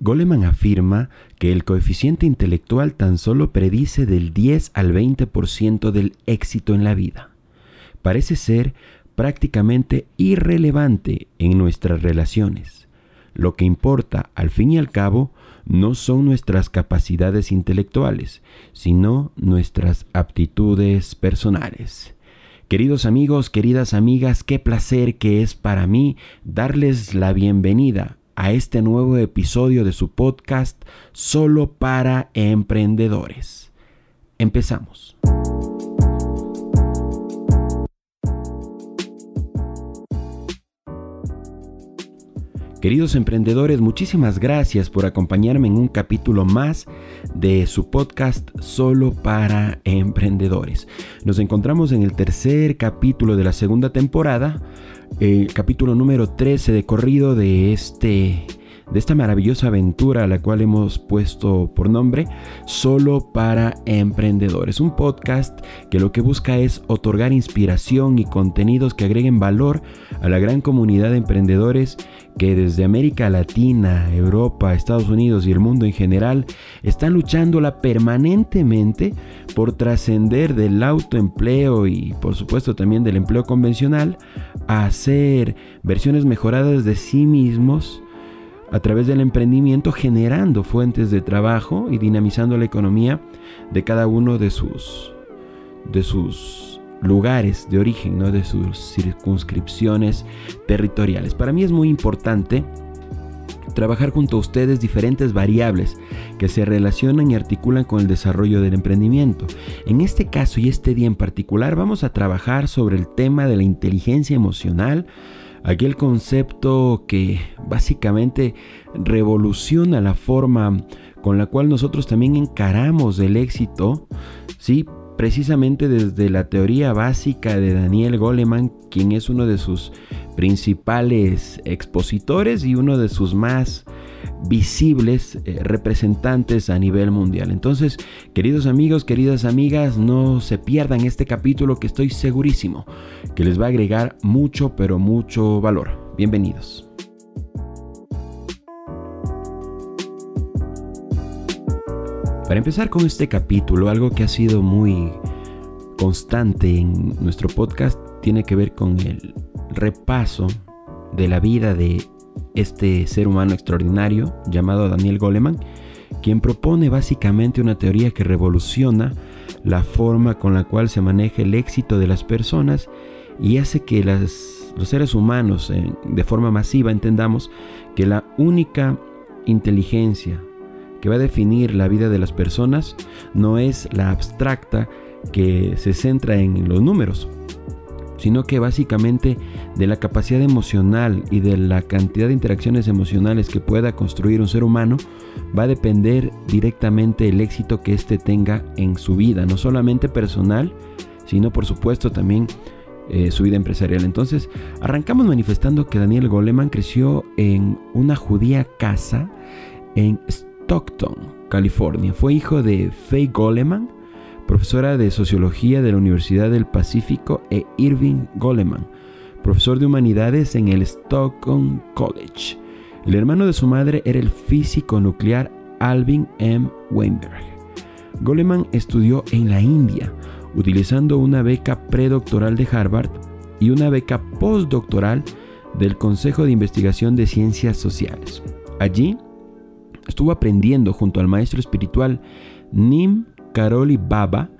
Goleman afirma que el coeficiente intelectual tan solo predice del 10 al 20% del éxito en la vida. Parece ser prácticamente irrelevante en nuestras relaciones. Lo que importa, al fin y al cabo, no son nuestras capacidades intelectuales, sino nuestras aptitudes personales. Queridos amigos, queridas amigas, qué placer que es para mí darles la bienvenida a este nuevo episodio de su podcast Solo para Emprendedores. Empezamos. Queridos emprendedores, muchísimas gracias por acompañarme en un capítulo más de su podcast Solo para Emprendedores. Nos encontramos en el tercer capítulo de la segunda temporada, el capítulo número 13 de corrido de este de esta maravillosa aventura a la cual hemos puesto por nombre Solo para Emprendedores, un podcast que lo que busca es otorgar inspiración y contenidos que agreguen valor a la gran comunidad de emprendedores que desde América Latina, Europa, Estados Unidos y el mundo en general están luchándola permanentemente por trascender del autoempleo y por supuesto también del empleo convencional a hacer versiones mejoradas de sí mismos a través del emprendimiento generando fuentes de trabajo y dinamizando la economía de cada uno de sus de sus lugares de origen, ¿no? de sus circunscripciones territoriales. Para mí es muy importante trabajar junto a ustedes diferentes variables que se relacionan y articulan con el desarrollo del emprendimiento. En este caso y este día en particular vamos a trabajar sobre el tema de la inteligencia emocional, aquel concepto que básicamente revoluciona la forma con la cual nosotros también encaramos el éxito, ¿sí? precisamente desde la teoría básica de Daniel Goleman, quien es uno de sus principales expositores y uno de sus más visibles eh, representantes a nivel mundial. Entonces, queridos amigos, queridas amigas, no se pierdan este capítulo que estoy segurísimo que les va a agregar mucho, pero mucho valor. Bienvenidos. Para empezar con este capítulo, algo que ha sido muy constante en nuestro podcast tiene que ver con el repaso de la vida de este ser humano extraordinario llamado Daniel Goleman, quien propone básicamente una teoría que revoluciona la forma con la cual se maneja el éxito de las personas y hace que los seres humanos eh, de forma masiva entendamos que la única inteligencia que va a definir la vida de las personas no es la abstracta que se centra en los números, sino que básicamente de la capacidad emocional y de la cantidad de interacciones emocionales que pueda construir un ser humano, va a depender directamente el éxito que éste tenga en su vida, no solamente personal, sino por supuesto también eh, su vida empresarial. Entonces, arrancamos manifestando que Daniel Goleman creció en una judía casa en Stockton, California. Fue hijo de Faye Goleman, profesora de Sociología de la Universidad del Pacífico, e Irving Goleman, profesor de Humanidades en el Stockton College. El hermano de su madre era el físico nuclear Alvin M. Weinberg. Goleman estudió en la India, utilizando una beca predoctoral de Harvard y una beca postdoctoral del Consejo de Investigación de Ciencias Sociales. Allí Estuvo aprendiendo junto al maestro espiritual Nim Karoli Baba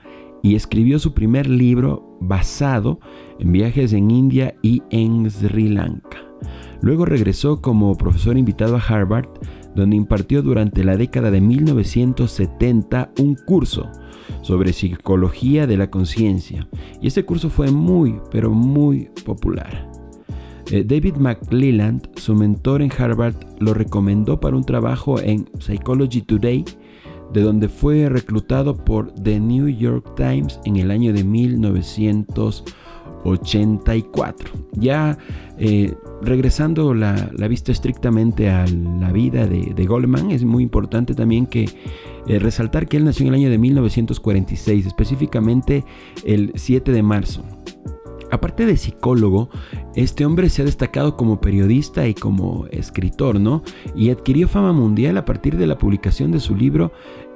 y escribió su primer libro basado en viajes en India y en Sri Lanka. Luego regresó como profesor invitado a Harvard, donde impartió durante la década de 1970 un curso sobre psicología de la conciencia. Y ese curso fue muy, pero muy popular. Eh, David McLeland, su mentor en Harvard, lo recomendó para un trabajo en Psychology Today, de donde fue reclutado por The New York Times en el año de 1984. Ya eh, regresando la, vista estrictamente a la vida de, Goldman, es muy importante también que eh, resaltar que él nació en el año de 1946, específicamente el 7 de marzo. Aparte de psicólogo, este hombre se ha destacado como periodista y como escritor, ¿no? Y adquirió fama mundial a partir de la publicación de su libro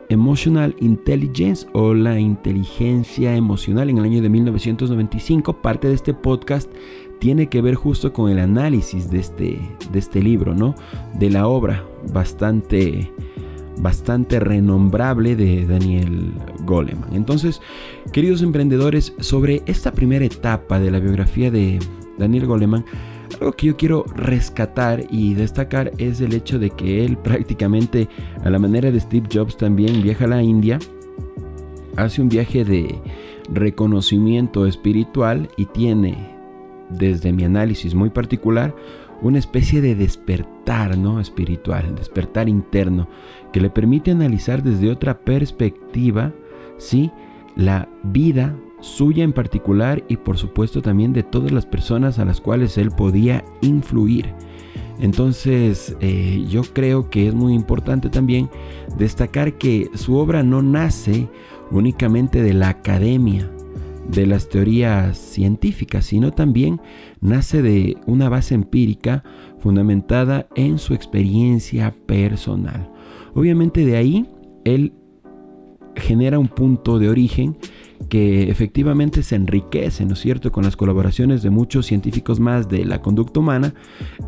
Emotional Intelligence o la inteligencia emocional en el año de 1995. Parte de este podcast tiene que ver justo con el análisis de este, de este libro, ¿no? De la obra bastante bastante renombrable de Daniel Goleman. Entonces, queridos emprendedores, sobre esta primera etapa de la biografía de Daniel Goleman, algo que yo quiero rescatar y destacar es el hecho de que él prácticamente, a la manera de Steve Jobs también, viaja a la India, hace un viaje de reconocimiento espiritual y tiene, desde mi análisis muy particular, una especie de despertar ¿no? espiritual, despertar interno, que le permite analizar desde otra perspectiva ¿sí? la vida suya en particular y por supuesto también de todas las personas a las cuales él podía influir. Entonces eh, yo creo que es muy importante también destacar que su obra no nace únicamente de la academia, de las teorías científicas, sino también nace de una base empírica fundamentada en su experiencia personal. Obviamente de ahí él genera un punto de origen que efectivamente se enriquece, ¿no es cierto?, con las colaboraciones de muchos científicos más de la conducta humana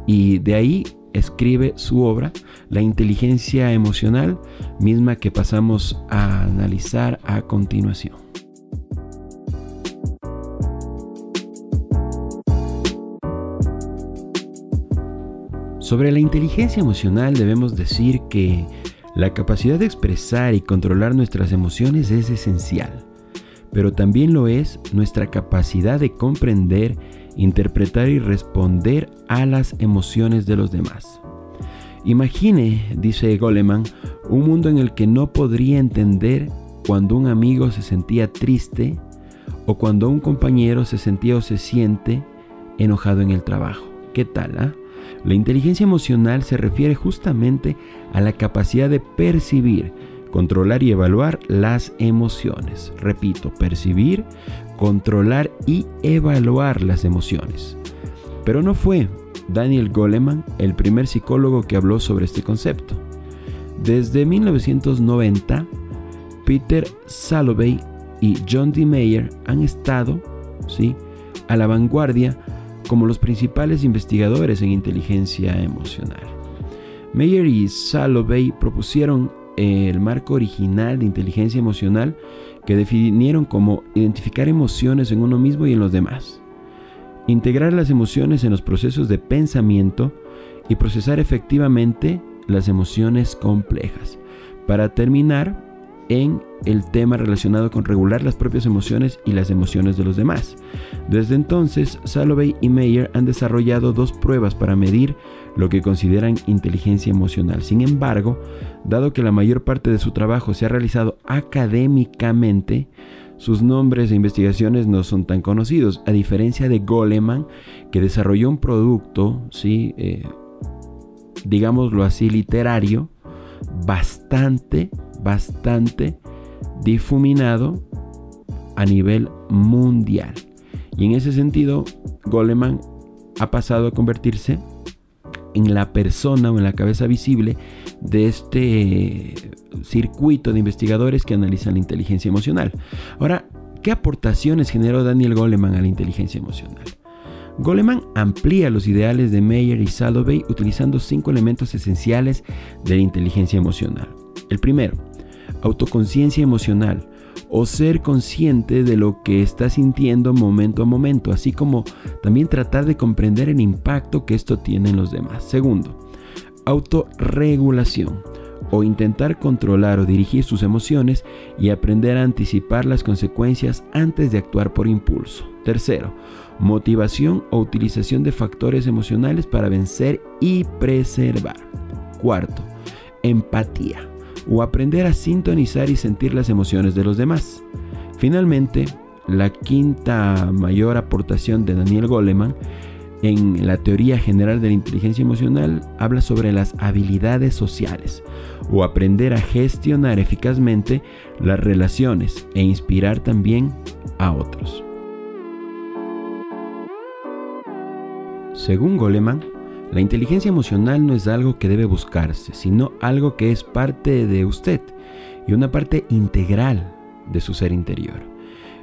y de ahí escribe su obra, La inteligencia emocional, misma que pasamos a analizar a continuación. Sobre la inteligencia emocional debemos decir que la capacidad de expresar y controlar nuestras emociones es esencial, pero también lo es nuestra capacidad de comprender, interpretar y responder a las emociones de los demás. Imagine, dice Goleman, un mundo en el que no podría entender cuando un amigo se sentía triste o cuando un compañero se sentía o se siente enojado en el trabajo. ¿Qué tal? Ah? La inteligencia emocional se refiere justamente a la capacidad de percibir, controlar y evaluar las emociones. Repito, percibir, controlar y evaluar las emociones. Pero no fue Daniel Goleman el primer psicólogo que habló sobre este concepto. Desde 1990, Peter Salovey y John D. Mayer han estado ¿sí? a la vanguardia como los principales investigadores en inteligencia emocional. Meyer y Salovey propusieron el marco original de inteligencia emocional que definieron como identificar emociones en uno mismo y en los demás, integrar las emociones en los procesos de pensamiento y procesar efectivamente las emociones complejas, para terminar en el tema relacionado con regular las propias emociones y las emociones de los demás. Desde entonces, Salovey y Mayer han desarrollado dos pruebas para medir lo que consideran inteligencia emocional. Sin embargo, dado que la mayor parte de su trabajo se ha realizado académicamente, sus nombres e investigaciones no son tan conocidos, a diferencia de Goleman, que desarrolló un producto, ¿sí? Eh, digámoslo así, literario, bastante, bastante difuminado a nivel mundial. Y en ese sentido, Goleman ha pasado a convertirse en la persona o en la cabeza visible de este circuito de investigadores que analizan la inteligencia emocional. Ahora, ¿qué aportaciones generó Daniel Goleman a la inteligencia emocional? Goleman amplía los ideales de Meyer y Salovey utilizando cinco elementos esenciales de la inteligencia emocional. El primero, autoconciencia emocional o ser consciente de lo que está sintiendo momento a momento, así como también tratar de comprender el impacto que esto tiene en los demás. Segundo, autorregulación o intentar controlar o dirigir sus emociones y aprender a anticipar las consecuencias antes de actuar por impulso. Tercero, motivación o utilización de factores emocionales para vencer y preservar. Cuarto, empatía o aprender a sintonizar y sentir las emociones de los demás. Finalmente, la quinta mayor aportación de Daniel Goleman en la teoría general de la inteligencia emocional habla sobre las habilidades sociales o aprender a gestionar eficazmente las relaciones e inspirar también a otros. Según Goleman, la inteligencia emocional no es algo que debe buscarse, sino algo que es parte de usted y una parte integral de su ser interior.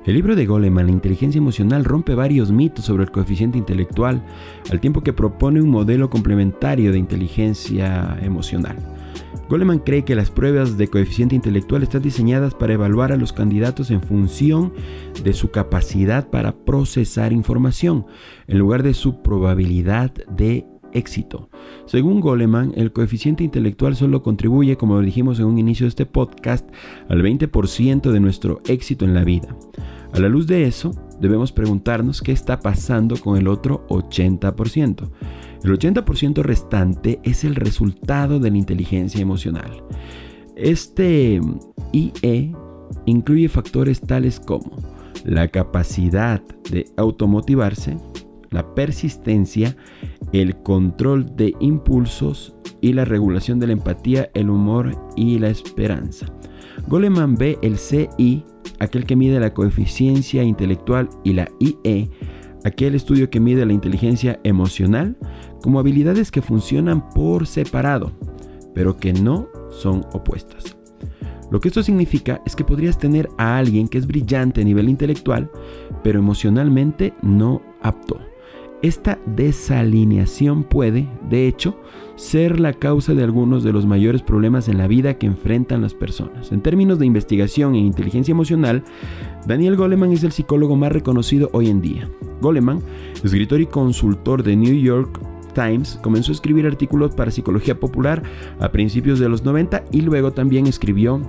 El libro de Goleman, La inteligencia emocional, rompe varios mitos sobre el coeficiente intelectual, al tiempo que propone un modelo complementario de inteligencia emocional. Goleman cree que las pruebas de coeficiente intelectual están diseñadas para evaluar a los candidatos en función de su capacidad para procesar información, en lugar de su probabilidad de éxito. Según Goleman, el coeficiente intelectual solo contribuye, como dijimos en un inicio de este podcast, al 20% de nuestro éxito en la vida. A la luz de eso, debemos preguntarnos qué está pasando con el otro 80%. El 80% restante es el resultado de la inteligencia emocional. Este IE incluye factores tales como la capacidad de automotivarse, la persistencia, el control de impulsos y la regulación de la empatía, el humor y la esperanza. Goleman ve el CI, aquel que mide la coeficiencia intelectual, y la IE, aquel estudio que mide la inteligencia emocional, como habilidades que funcionan por separado, pero que no son opuestas. Lo que esto significa es que podrías tener a alguien que es brillante a nivel intelectual, pero emocionalmente no apto. Esta desalineación puede, de hecho, ser la causa de algunos de los mayores problemas en la vida que enfrentan las personas. En términos de investigación e inteligencia emocional, Daniel Goleman es el psicólogo más reconocido hoy en día. Goleman, escritor y consultor de New York Times, comenzó a escribir artículos para psicología popular a principios de los 90 y luego también escribió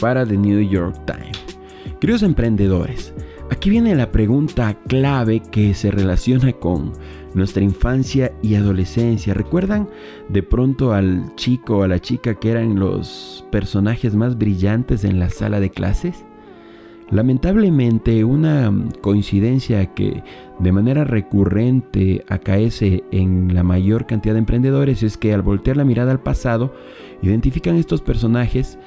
para The New York Times. Queridos emprendedores, Aquí viene la pregunta clave que se relaciona con nuestra infancia y adolescencia. ¿Recuerdan de pronto al chico o a la chica que eran los personajes más brillantes en la sala de clases? Lamentablemente, una coincidencia que de manera recurrente acaece en la mayor cantidad de emprendedores es que al voltear la mirada al pasado, identifican estos personajes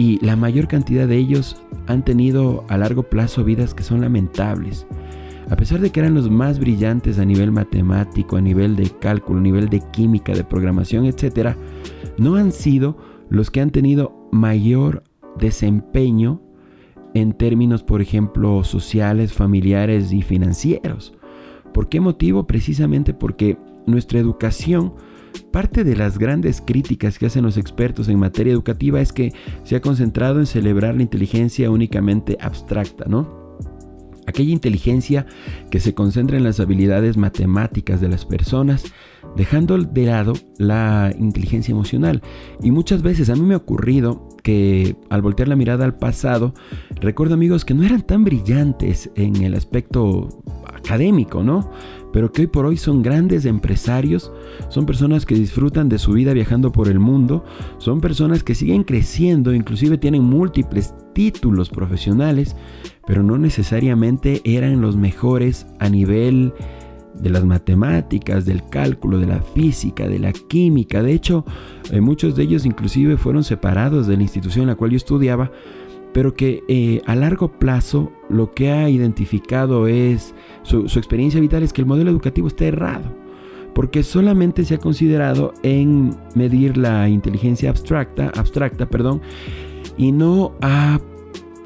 y la mayor cantidad de ellos han tenido a largo plazo vidas que son lamentables. A pesar de que eran los más brillantes a nivel matemático, a nivel de cálculo, a nivel de química, de programación, etc., no han sido los que han tenido mayor desempeño en términos, por ejemplo, sociales, familiares y financieros. ¿Por qué motivo? Precisamente porque nuestra educación Parte de las grandes críticas que hacen los expertos en materia educativa es que se ha concentrado en celebrar la inteligencia únicamente abstracta, ¿no? Aquella inteligencia que se concentra en las habilidades matemáticas de las personas, dejando de lado la inteligencia emocional. Y muchas veces a mí me ha ocurrido que al voltear la mirada al pasado, recuerdo amigos que no eran tan brillantes en el aspecto académico, ¿no? Pero que hoy por hoy son grandes empresarios, son personas que disfrutan de su vida viajando por el mundo, son personas que siguen creciendo, inclusive tienen múltiples títulos profesionales, pero no necesariamente eran los mejores a nivel de las matemáticas, del cálculo, de la física, de la química. De hecho, eh, muchos de ellos inclusive fueron separados de la institución en la cual yo estudiaba pero que eh, a largo plazo lo que ha identificado es su, experiencia vital es que el modelo educativo está errado, porque solamente se ha considerado en medir la inteligencia abstracta, abstracta, perdón, y no ha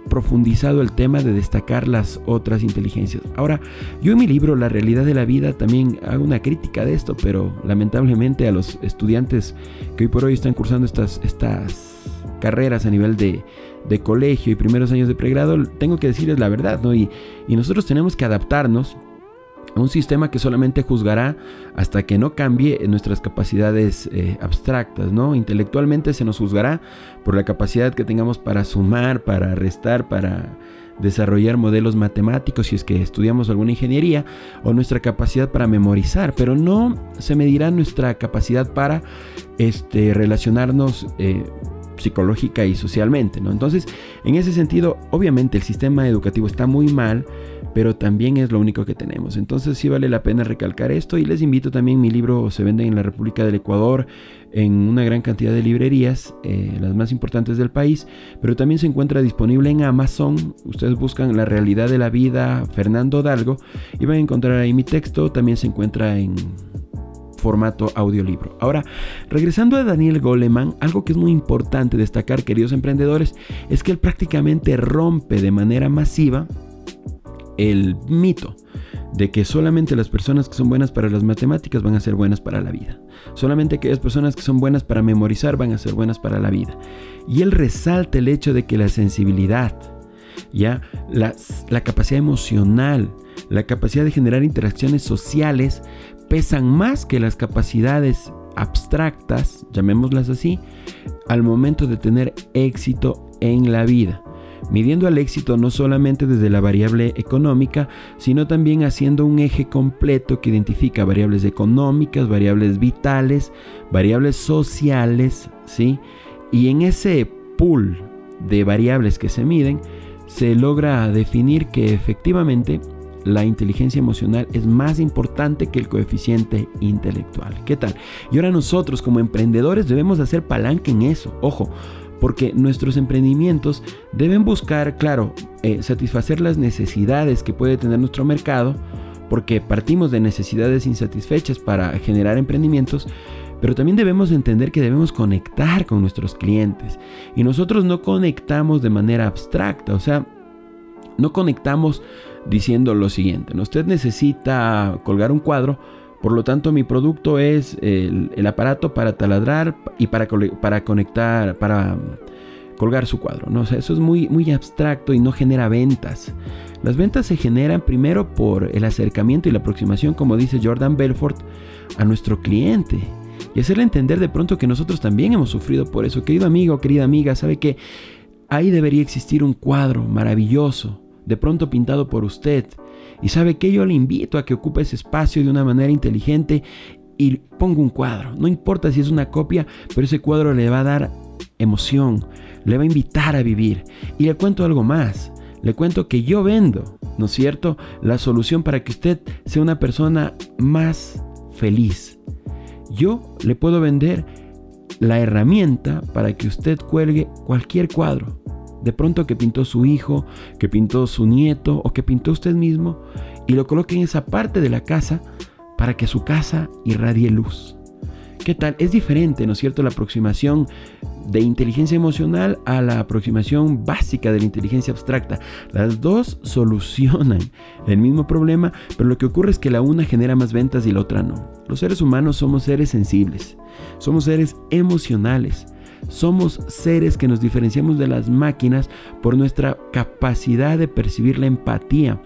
profundizado el tema de destacar las otras inteligencias. Ahora, yo en mi libro La realidad de la vida también hago una crítica de esto, pero lamentablemente a los estudiantes que hoy por hoy están cursando estas, estas carreras a nivel de, de colegio y primeros años de pregrado, tengo que decirles la verdad, ¿no? Y, nosotros tenemos que adaptarnos a un sistema que solamente juzgará hasta que no cambie nuestras capacidades eh, abstractas, ¿no? Intelectualmente se nos juzgará por la capacidad que tengamos para sumar, para restar, para desarrollar modelos matemáticos si es que estudiamos alguna ingeniería o nuestra capacidad para memorizar, pero no se medirá nuestra capacidad para este, relacionarnos eh, psicológica y socialmente, ¿no? Entonces, en ese sentido, obviamente el sistema educativo está muy mal, pero también es lo único que tenemos. Entonces sí vale la pena recalcar esto y les invito también, mi libro se vende en la República del Ecuador en una gran cantidad de librerías, eh, las más importantes del país, pero también se encuentra disponible en Amazon. Ustedes buscan La realidad de la vida, Fernando Dalgo, y van a encontrar ahí mi texto, también se encuentra en formato audiolibro. Ahora, regresando a Daniel Goleman, algo que es muy importante destacar, queridos emprendedores, es que él prácticamente rompe de manera masiva el mito de que solamente las personas que son buenas para las matemáticas van a ser buenas para la vida. Solamente aquellas personas que son buenas para memorizar van a ser buenas para la vida. Y él resalta el hecho de que la sensibilidad, ya la, la capacidad emocional, la capacidad de generar interacciones sociales pesan más que las capacidades abstractas, llamémoslas así, al momento de tener éxito en la vida midiendo al éxito no solamente desde la variable económica, sino también haciendo un eje completo que identifica variables económicas, variables vitales, variables sociales, ¿sí? Y en ese pool de variables que se miden, se logra definir que efectivamente la inteligencia emocional es más importante que el coeficiente intelectual. ¿Qué tal? Y ahora nosotros como emprendedores debemos hacer palanca en eso. Ojo, porque nuestros emprendimientos deben buscar, claro, eh, satisfacer las necesidades que puede tener nuestro mercado, porque partimos de necesidades insatisfechas para generar emprendimientos, pero también debemos entender que debemos conectar con nuestros clientes. Y nosotros no conectamos de manera abstracta, o sea, no conectamos diciendo lo siguiente, usted necesita colgar un cuadro, por lo tanto, mi producto es el, aparato para taladrar y para, para conectar, para colgar su cuadro. ¿no? eso es muy, muy abstracto y no genera ventas. Las ventas se generan primero por el acercamiento y la aproximación, como dice Jordan Belfort, a nuestro cliente. Y hacerle entender de pronto que nosotros también hemos sufrido por eso. Querido amigo, querida amiga, sabe que ahí debería existir un cuadro maravilloso, de pronto pintado por usted, y sabe que yo le invito a que ocupe ese espacio de una manera inteligente y ponga un cuadro. No importa si es una copia, pero ese cuadro le va a dar emoción, le va a invitar a vivir. Y le cuento algo más. Le cuento que yo vendo, ¿no es cierto? La solución para que usted sea una persona más feliz. Yo le puedo vender la herramienta para que usted cuelgue cualquier cuadro de pronto que pintó su hijo, que pintó su nieto o que pintó usted mismo y lo coloque en esa parte de la casa para que su casa irradie luz. ¿Qué tal? Es diferente, ¿no es cierto?, la aproximación de inteligencia emocional a la aproximación básica de la inteligencia abstracta. Las dos solucionan el mismo problema, pero lo que ocurre es que la una genera más ventas y la otra no. Los seres humanos somos seres sensibles, somos seres emocionales. Somos seres que nos diferenciamos de las máquinas por nuestra capacidad de percibir la empatía,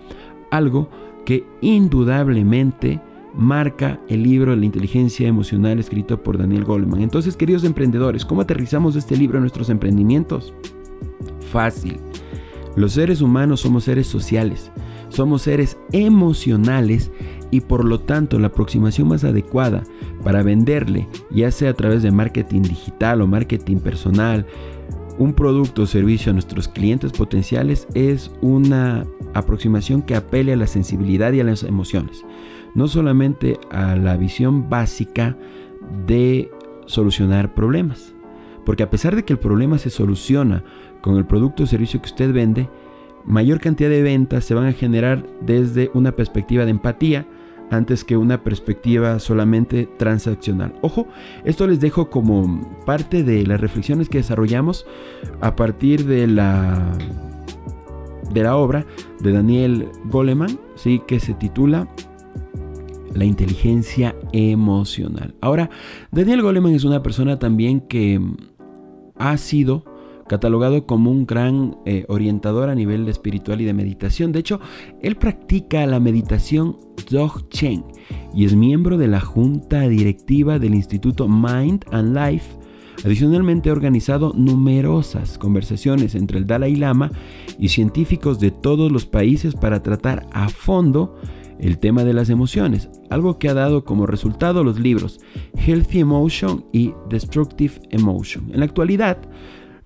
algo que indudablemente marca el libro de la inteligencia emocional escrito por Daniel Goleman. Entonces, queridos emprendedores, ¿cómo aterrizamos este libro en nuestros emprendimientos? Fácil. Los seres humanos somos seres sociales, somos seres emocionales y por lo tanto la aproximación más adecuada para venderle, ya sea a través de marketing digital o marketing personal, un producto o servicio a nuestros clientes potenciales es una aproximación que apele a la sensibilidad y a las emociones, no solamente a la visión básica de solucionar problemas. Porque a pesar de que el problema se soluciona con el producto o servicio que usted vende, mayor cantidad de ventas se van a generar desde una perspectiva de empatía, antes que una perspectiva solamente transaccional. Ojo, esto les dejo como parte de las reflexiones que desarrollamos a partir de la de la obra de Daniel Goleman, sí que se titula La inteligencia emocional. Ahora, Daniel Goleman es una persona también que ha sido catalogado como un gran eh, orientador a nivel espiritual y de meditación. De hecho, él practica la meditación Dzogchen y es miembro de la junta directiva del Instituto Mind and Life. Adicionalmente ha organizado numerosas conversaciones entre el Dalai Lama y científicos de todos los países para tratar a fondo el tema de las emociones, algo que ha dado como resultado los libros Healthy Emotion y Destructive Emotion. En la actualidad,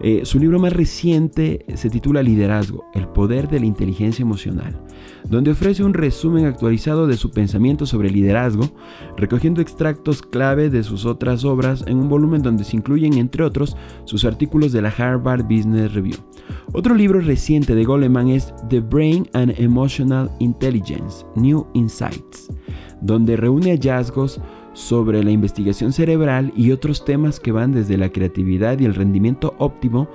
Eh, su libro más reciente se titula Liderazgo, el poder de la inteligencia emocional, donde ofrece un resumen actualizado de su pensamiento sobre liderazgo, recogiendo extractos clave de sus otras obras en un volumen donde se incluyen, entre otros, sus artículos de la Harvard Business Review. Otro libro reciente de Goleman es The Brain and Emotional Intelligence, New Insights, donde reúne hallazgos sobre la investigación cerebral y otros temas que van desde la creatividad y el rendimiento óptimo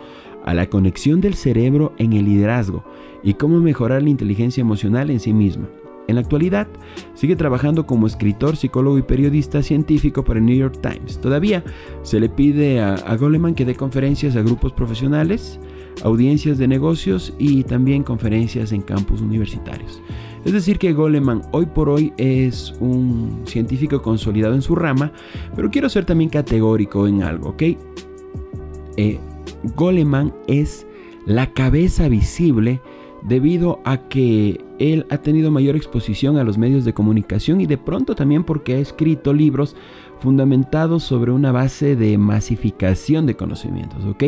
a la conexión del cerebro en el liderazgo y cómo mejorar la inteligencia emocional en sí misma. En la actualidad, sigue trabajando como escritor, psicólogo y periodista científico para el New York Times. Todavía se le pide a, Goleman que dé conferencias a grupos profesionales, audiencias de negocios y también conferencias en campus universitarios. Es decir, que Goleman hoy por hoy es un científico consolidado en su rama, pero quiero ser también categórico en algo, ¿ok? Eh, Goleman es la cabeza visible debido a que él ha tenido mayor exposición a los medios de comunicación y de pronto también porque ha escrito libros fundamentados sobre una base de masificación de conocimientos, ¿ok?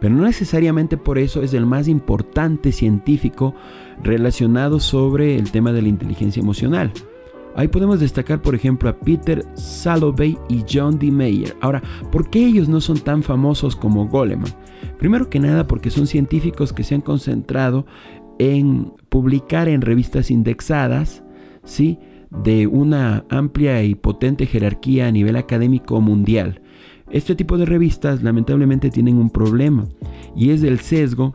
Pero no necesariamente por eso es el más importante científico relacionado sobre el tema de la inteligencia emocional. Ahí podemos destacar, por ejemplo, a Peter Salovey y John D. Mayer. Ahora, ¿por qué ellos no son tan famosos como Goleman? Primero que nada porque son científicos que se han concentrado en publicar en revistas indexadas, ¿sí? De una amplia y potente jerarquía a nivel académico mundial. Este tipo de revistas lamentablemente tienen un problema y es el sesgo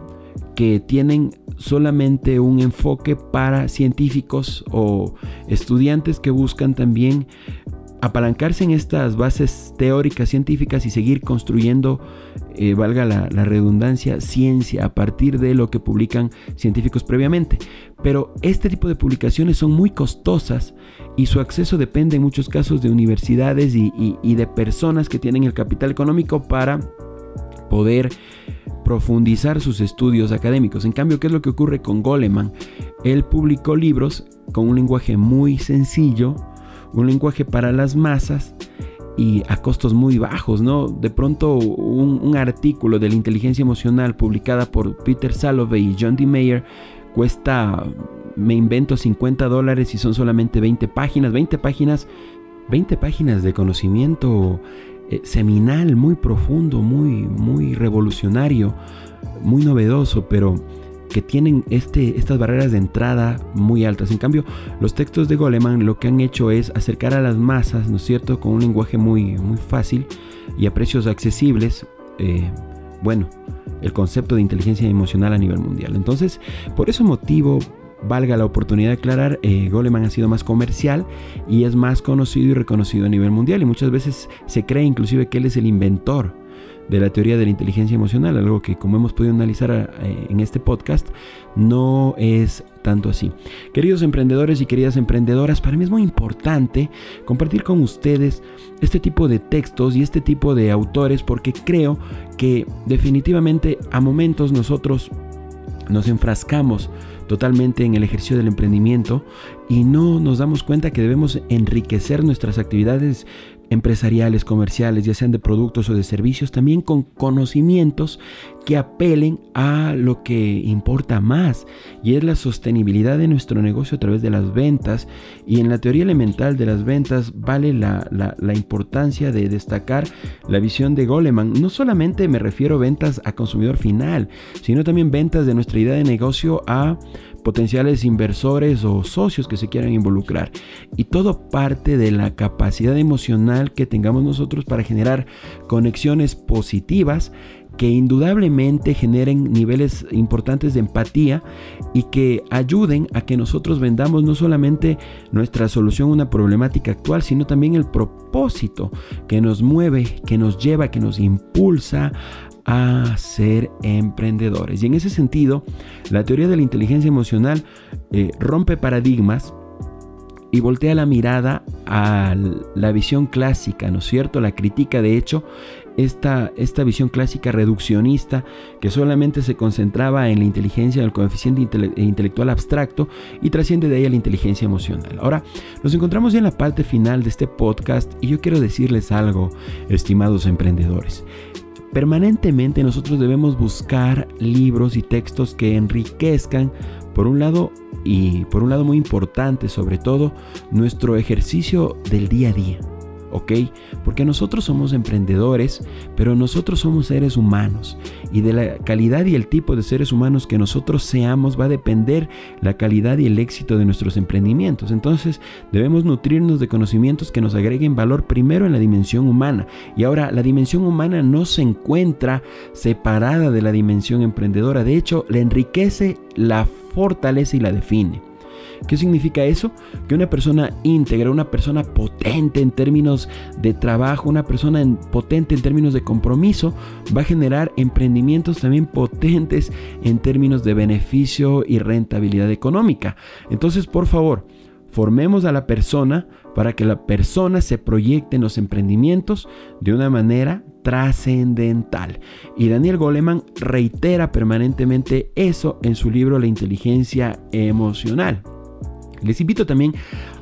que tienen solamente un enfoque para científicos o estudiantes que buscan también apalancarse en estas bases teóricas científicas y seguir construyendo, eh, valga la, redundancia, ciencia a partir de lo que publican científicos previamente. Pero este tipo de publicaciones son muy costosas y su acceso depende en muchos casos de universidades y, y de personas que tienen el capital económico para poder profundizar sus estudios académicos. En cambio, ¿qué es lo que ocurre con Goleman? Él publicó libros con un lenguaje muy sencillo, un lenguaje para las masas y a costos muy bajos, ¿no? De pronto un, artículo de la inteligencia emocional publicada por Peter Salovey y John D. Mayer cuesta, me invento, 50 dólares y son solamente 20 páginas, 20 páginas, 20 páginas de conocimiento eh, seminal, muy profundo, muy, muy revolucionario, muy novedoso, pero que tienen este, estas barreras de entrada muy altas. En cambio, los textos de Goleman lo que han hecho es acercar a las masas, ¿no es cierto?, con un lenguaje muy, muy fácil y a precios accesibles. Eh, bueno, el concepto de inteligencia emocional a nivel mundial. Entonces, por ese motivo, valga la oportunidad de aclarar, eh, Goleman ha sido más comercial y es más conocido y reconocido a nivel mundial y muchas veces se cree inclusive que él es el inventor de la teoría de la inteligencia emocional, algo que como hemos podido analizar eh, en este podcast no es tanto así. Queridos emprendedores y queridas emprendedoras, para mí es muy importante compartir con ustedes este tipo de textos y este tipo de autores porque creo que definitivamente a momentos nosotros nos enfrascamos totalmente en el ejercicio del emprendimiento y no nos damos cuenta que debemos enriquecer nuestras actividades empresariales, comerciales, ya sean de productos o de servicios, también con conocimientos que apelen a lo que importa más y es la sostenibilidad de nuestro negocio a través de las ventas y en la teoría elemental de las ventas vale la, la importancia de destacar la visión de Goleman. No solamente me refiero a ventas a consumidor final, sino también ventas de nuestra idea de negocio a potenciales inversores o socios que se quieran involucrar. Y todo parte de la capacidad emocional que tengamos nosotros para generar conexiones positivas que indudablemente generen niveles importantes de empatía y que ayuden a que nosotros vendamos no solamente nuestra solución a una problemática actual, sino también el propósito que nos mueve, que nos lleva, que nos impulsa a ser emprendedores. Y en ese sentido, la teoría de la inteligencia emocional eh, rompe paradigmas y voltea la mirada a la visión clásica, ¿no es cierto? La critica, de hecho, esta, esta visión clásica reduccionista que solamente se concentraba en la inteligencia del coeficiente intelectual abstracto y trasciende de ahí a la inteligencia emocional. Ahora, nos encontramos ya en la parte final de este podcast y yo quiero decirles algo, estimados emprendedores. permanentemente nosotros debemos buscar libros y textos que enriquezcan, por un lado, y por un lado muy importante sobre todo, nuestro ejercicio del día a día. ¿Ok? Porque nosotros somos emprendedores, pero nosotros somos seres humanos y de la calidad y el tipo de seres humanos que nosotros seamos va a depender la calidad y el éxito de nuestros emprendimientos. Entonces debemos nutrirnos de conocimientos que nos agreguen valor primero en la dimensión humana. Y ahora la dimensión humana no se encuentra separada de la dimensión emprendedora, de hecho la enriquece, la fortalece y la define. ¿Qué significa eso? Que una persona íntegra, una persona potente en términos de trabajo, una persona potente en términos de compromiso, va a generar emprendimientos también potentes en términos de beneficio y rentabilidad económica. Entonces, por favor, formemos a la persona para que la persona se proyecte en los emprendimientos de una manera trascendental. Y Daniel Goleman reitera permanentemente eso en su libro La inteligencia emocional. Les invito también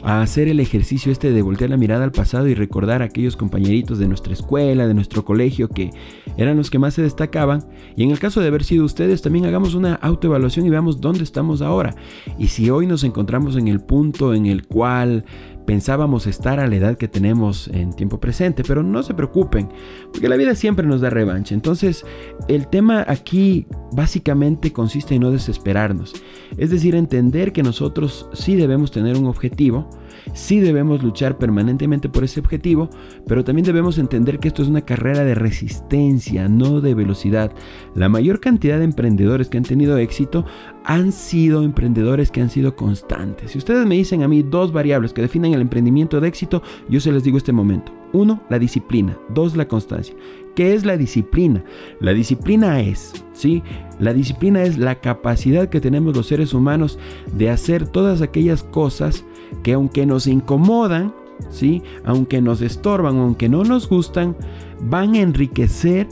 a hacer el ejercicio este de voltear la mirada al pasado y recordar a aquellos compañeritos de nuestra escuela, de nuestro colegio, que eran los que más se destacaban. Y en el caso de haber sido ustedes, también hagamos una autoevaluación y veamos dónde estamos ahora. Y si hoy nos encontramos en el punto en el cual pensábamos estar a la edad que tenemos en tiempo presente, pero no se preocupen, porque la vida siempre nos da revancha. Entonces, el tema aquí básicamente consiste en no desesperarnos, es decir, entender que nosotros sí debemos tener un objetivo, Sí debemos luchar permanentemente por ese objetivo, pero también debemos entender que esto es una carrera de resistencia, no de velocidad. La mayor cantidad de emprendedores que han tenido éxito han sido emprendedores que han sido constantes. Si ustedes me dicen a mí dos variables que definen el emprendimiento de éxito, yo se les digo este momento. Uno, la disciplina. Dos, la constancia. ¿Qué es la disciplina? La disciplina es, ¿sí? La disciplina es la capacidad que tenemos los seres humanos de hacer todas aquellas cosas que aunque nos incomodan, ¿sí? aunque nos estorban, aunque no nos gustan, van a enriquecer,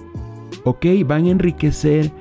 ¿ok? Van a enriquecer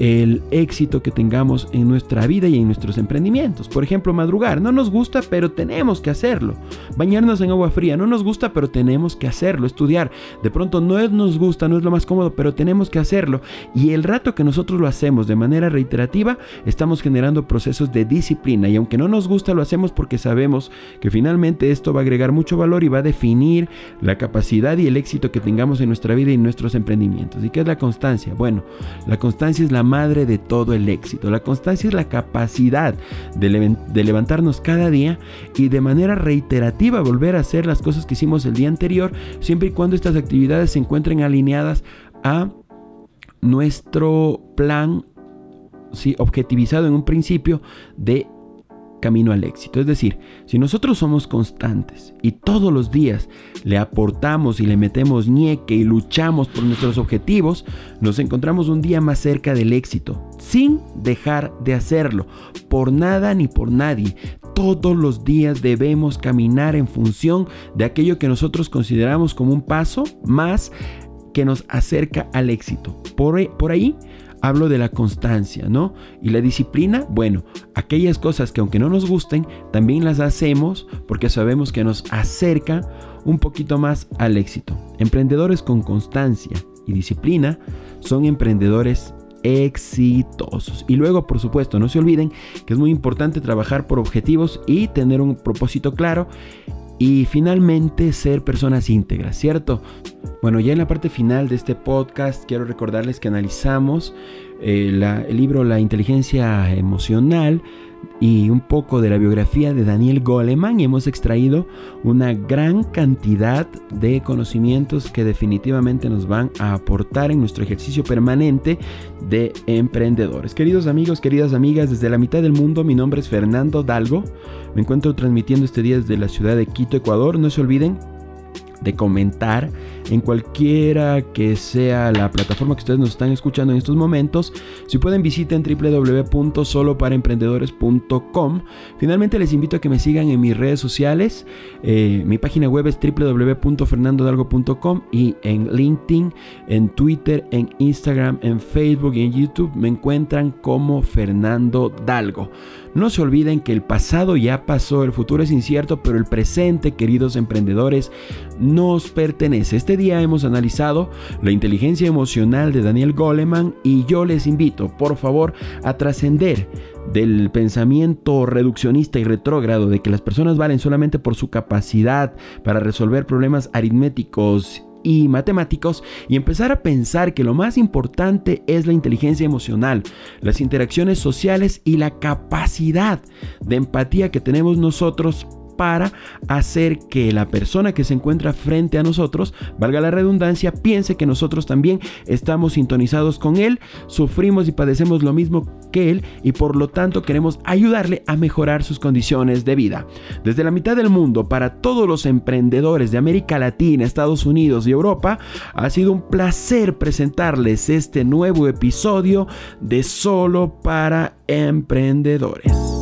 el éxito que tengamos en nuestra vida y en nuestros emprendimientos. Por ejemplo, madrugar, no nos gusta, pero tenemos que hacerlo. Bañarnos en agua fría, no nos gusta, pero tenemos que hacerlo. Estudiar, de pronto no nos gusta, no es lo más cómodo, pero tenemos que hacerlo. Y el rato que nosotros lo hacemos de manera reiterativa, estamos generando procesos de disciplina. Y aunque no nos gusta, lo hacemos porque sabemos que finalmente esto va a agregar mucho valor y va a definir la capacidad y el éxito que tengamos en nuestra vida y en nuestros emprendimientos. ¿Y qué es la constancia? Bueno, la constancia es la madre de todo el éxito. La constancia es la capacidad de, levantarnos cada día y de manera reiterativa volver a hacer las cosas que hicimos el día anterior, siempre y cuando estas actividades se encuentren alineadas a nuestro plan sí, objetivizado en un principio de camino al éxito. Es decir, si nosotros somos constantes y todos los días le aportamos y le metemos ñeque y luchamos por nuestros objetivos, nos encontramos un día más cerca del éxito, sin dejar de hacerlo, por nada ni por nadie. Todos los días debemos caminar en función de aquello que nosotros consideramos como un paso más que nos acerca al éxito. Por, por ahí hablo de la constancia, ¿no? Y la disciplina, bueno, aquellas cosas que aunque no nos gusten, también las hacemos porque sabemos que nos acerca un poquito más al éxito. Emprendedores con constancia y disciplina son emprendedores exitosos. Y luego, por supuesto, no se olviden que es muy importante trabajar por objetivos y tener un propósito claro y finalmente ser personas íntegras, ¿cierto? Bueno, ya en la parte final de este podcast quiero recordarles que analizamos eh, el libro La inteligencia emocional y un poco de la biografía de Daniel Goleman y hemos extraído una gran cantidad de conocimientos que definitivamente nos van a aportar en nuestro ejercicio permanente de emprendedores. Queridos amigos, queridas amigas, desde la mitad del mundo, mi nombre es Fernando Dalgo. Me encuentro transmitiendo este día desde la ciudad de Quito, Ecuador. No se olviden de comentar en cualquiera que sea la plataforma que ustedes nos están escuchando en estos momentos. Si pueden visiten www.soloparaemprendedores.com. Finalmente les invito a que me sigan en mis redes sociales. Eh, mi página web es www.fernandodalgo.com y en LinkedIn, en Twitter, en Instagram, en Facebook y en YouTube me encuentran como Fernando Dalgo. No se olviden que el pasado ya pasó, el futuro es incierto, pero el presente, queridos emprendedores, nos pertenece. Este día hemos analizado la inteligencia emocional de Daniel Goleman y yo les invito, por favor, a trascender del pensamiento reduccionista y retrógrado de que las personas valen solamente por su capacidad para resolver problemas aritméticos y matemáticos y empezar a pensar que lo más importante es la inteligencia emocional, las interacciones sociales y la capacidad de empatía que tenemos nosotros para hacer que la persona que se encuentra frente a nosotros, valga la redundancia, piense que nosotros también estamos sintonizados con él, sufrimos y padecemos lo mismo que él y por lo tanto queremos ayudarle a mejorar sus condiciones de vida. Desde la mitad del mundo, para todos los emprendedores de América Latina, Estados Unidos y Europa, ha sido un placer presentarles este nuevo episodio de Solo para Emprendedores.